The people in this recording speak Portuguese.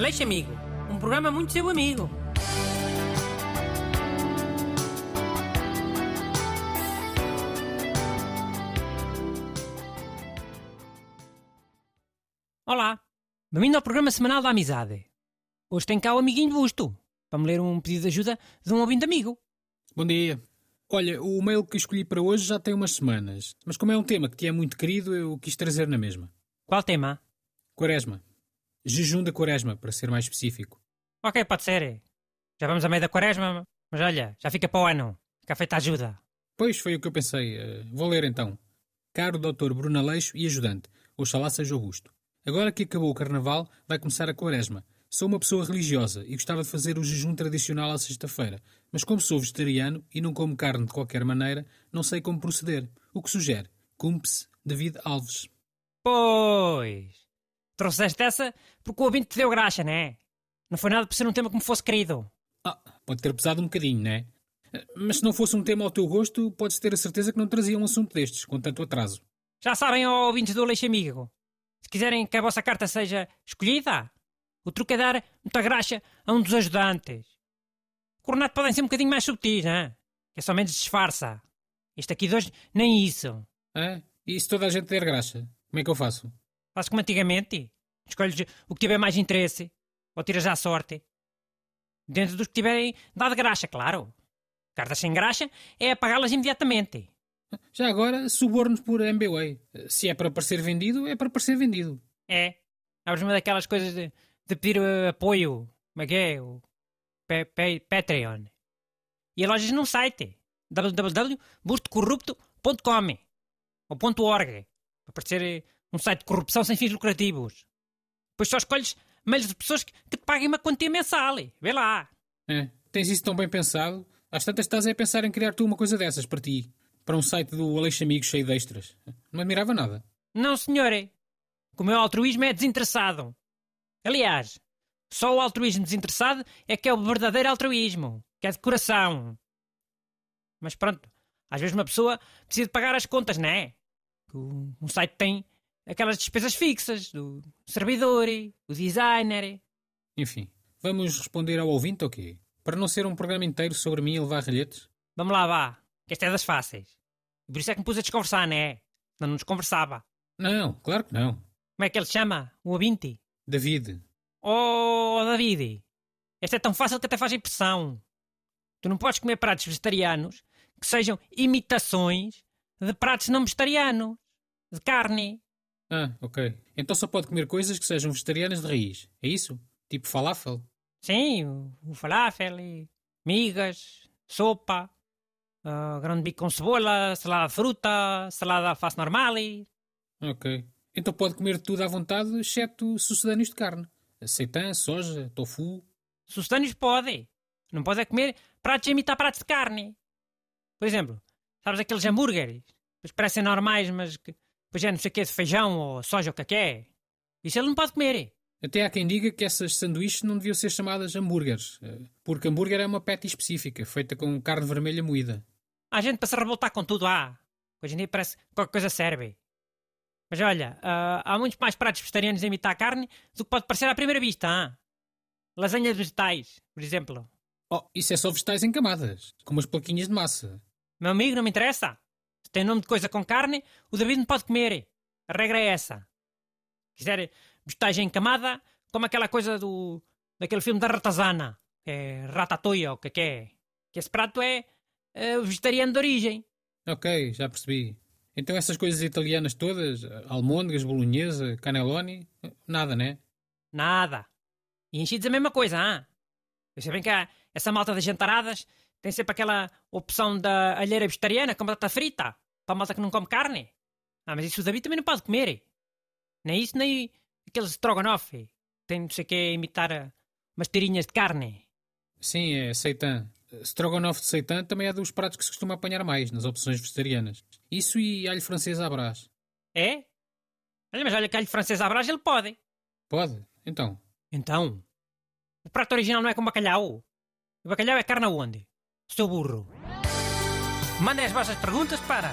Aleixo Amigo, um programa muito seu amigo. Olá, bem-vindo ao programa semanal da amizade. Hoje tem cá o amiguinho Busto, para me ler um pedido de ajuda de um ouvinte amigo. Bom dia. Olha, o mail que escolhi para hoje já tem umas semanas, mas como é um tema que te é muito querido, eu quis trazer na mesma. Qual tema? Quaresma. Jejum da Quaresma, para ser mais específico. Ok, pode ser. Já vamos a meio da quaresma, mas olha, já fica para o ano. Fica feita ajuda. Pois foi o que eu pensei. Eh, vou ler então. Caro Dr. Bruno Aleixo e ajudante, oxalá seja Augusto. Agora que acabou o carnaval, vai começar a quaresma. Sou uma pessoa religiosa e gostava de fazer o jejum tradicional à sexta-feira, mas como sou vegetariano e não como carne de qualquer maneira, não sei como proceder. O que sugere? Cumpre-se David Alves. Pois. Trouxeste essa porque o ouvinte te deu graxa, não é? Não foi nada por ser um tema que me fosse querido. Ah, pode ter pesado um bocadinho, não é? Mas se não fosse um tema ao teu gosto, podes ter a certeza que não trazia um assunto destes, com tanto atraso. Já sabem, ó ouvintes do Leixo Amigo. Se quiserem que a vossa carta seja escolhida, o truque é dar muita graxa a um dos ajudantes. Coronato podem ser um bocadinho mais subtis, não é? Que é só menos disfarça. Este aqui de hoje, nem isso. É? E se toda a gente der graxa, como é que eu faço? Faz como antigamente. Escolhes o que tiver mais interesse. Ou tiras à sorte. Dentro dos que tiverem dado graxa, claro. Cartas sem graxa é apagá-las imediatamente. Já agora, subornos por MBWay. Se é para parecer vendido, é para parecer vendido. É. Abres uma daquelas coisas de, de pedir uh, apoio. Como é que é? O Pe- Pe- Patreon. E alojas num site. www.bustocorrupto.com ou .org. Para parecer eh, um site de corrupção sem fins lucrativos. Depois só escolhes meios de pessoas que, que te paguem uma quantia mensal. Vê lá. É. Tens isso tão bem pensado? Às tantas estás a pensar em criar tu uma coisa dessas para ti. Para um site do Aleixo Amigos cheio de extras. Não admirava nada. Não, senhor. O meu altruísmo é desinteressado. Aliás, só o altruísmo desinteressado é que é o verdadeiro altruísmo, que é de coração. Mas pronto, às vezes uma pessoa precisa de pagar as contas, não é? Que Um site tem aquelas despesas fixas do servidor, o designer. Enfim, vamos responder ao ouvinte ou quê? Para não ser um programa inteiro sobre mim e levar relhetes? Vamos lá, vá, que esta é das fáceis. Por isso é que me pus a desconversar, não é? Não nos conversava. Não, claro que não. Como é que ele chama? O ouvinte? David. Oh, David, esta é tão fácil que até faz impressão. Tu não podes comer pratos vegetarianos que sejam imitações de pratos não vegetarianos, de carne. Ah, ok. Então só pode comer coisas que sejam vegetarianas de raiz. É isso? Tipo falafel? Sim, o, o falafel, migas, sopa, ah, grão de bico com cebola, salada de fruta, salada de alface normal. e- Ok. Então pode comer tudo à vontade, exceto sucedâneos de carne. Seitan, soja, tofu. Sucedâneos pode. Não pode é comer pratos a imitar pratos de carne. Por exemplo, sabes aqueles hambúrgueres? Parecem normais, mas que pois é não sei o que de feijão ou soja ou o que é. Isso ele não pode comer. Até há quem diga que essas sanduíches não deviam ser chamadas hambúrgueres, eh, porque hambúrguer é uma patty específica, feita com carne vermelha moída. Há gente para se revoltar com tudo, há. Hoje em dia parece que qualquer coisa serve. Mas olha, ah, há muitos mais pratos vegetarianos a imitar carne do que pode parecer à primeira vista. hã? Lasanhas vegetais, por exemplo. Oh, isso é só vegetais em camadas, com umas plaquinhas de massa. Meu amigo, não me interessa. Se tem nome de coisa com carne, o David não pode comer. A regra é essa. Se quiser vegetais em camada, como aquela coisa do daquele filme da ratazana, que é ratatouille, ou o que é que é. Que esse prato é eh, vegetariano de origem. Ok, já percebi. Então essas coisas italianas todas, almôndegas, bolonhesa, cannelloni, eh, nada, né? Nada. E enchidos a mesma coisa? Eu sei bem que há essa malta das jantaradas tem sempre aquela opção da alheira vegetariana com batata frita, para a malta que não come carne. Ah, mas isso o David também não pode comer. Nem isso, nem aqueles strogonoff. Tem não sei o que imitar ah, umas tirinhas de carne. Sim, é seitan. Strogonoff de seitan também é dos pratos que se costuma apanhar mais nas opções vegetarianas. Isso e alho francês à brás. É? Olha, mas olha que alho francês à brás ele pode. Pode? Então. Então, o prato original não é com bacalhau. O bacalhau é carne aonde? Seu burro. Mandem as vossas perguntas para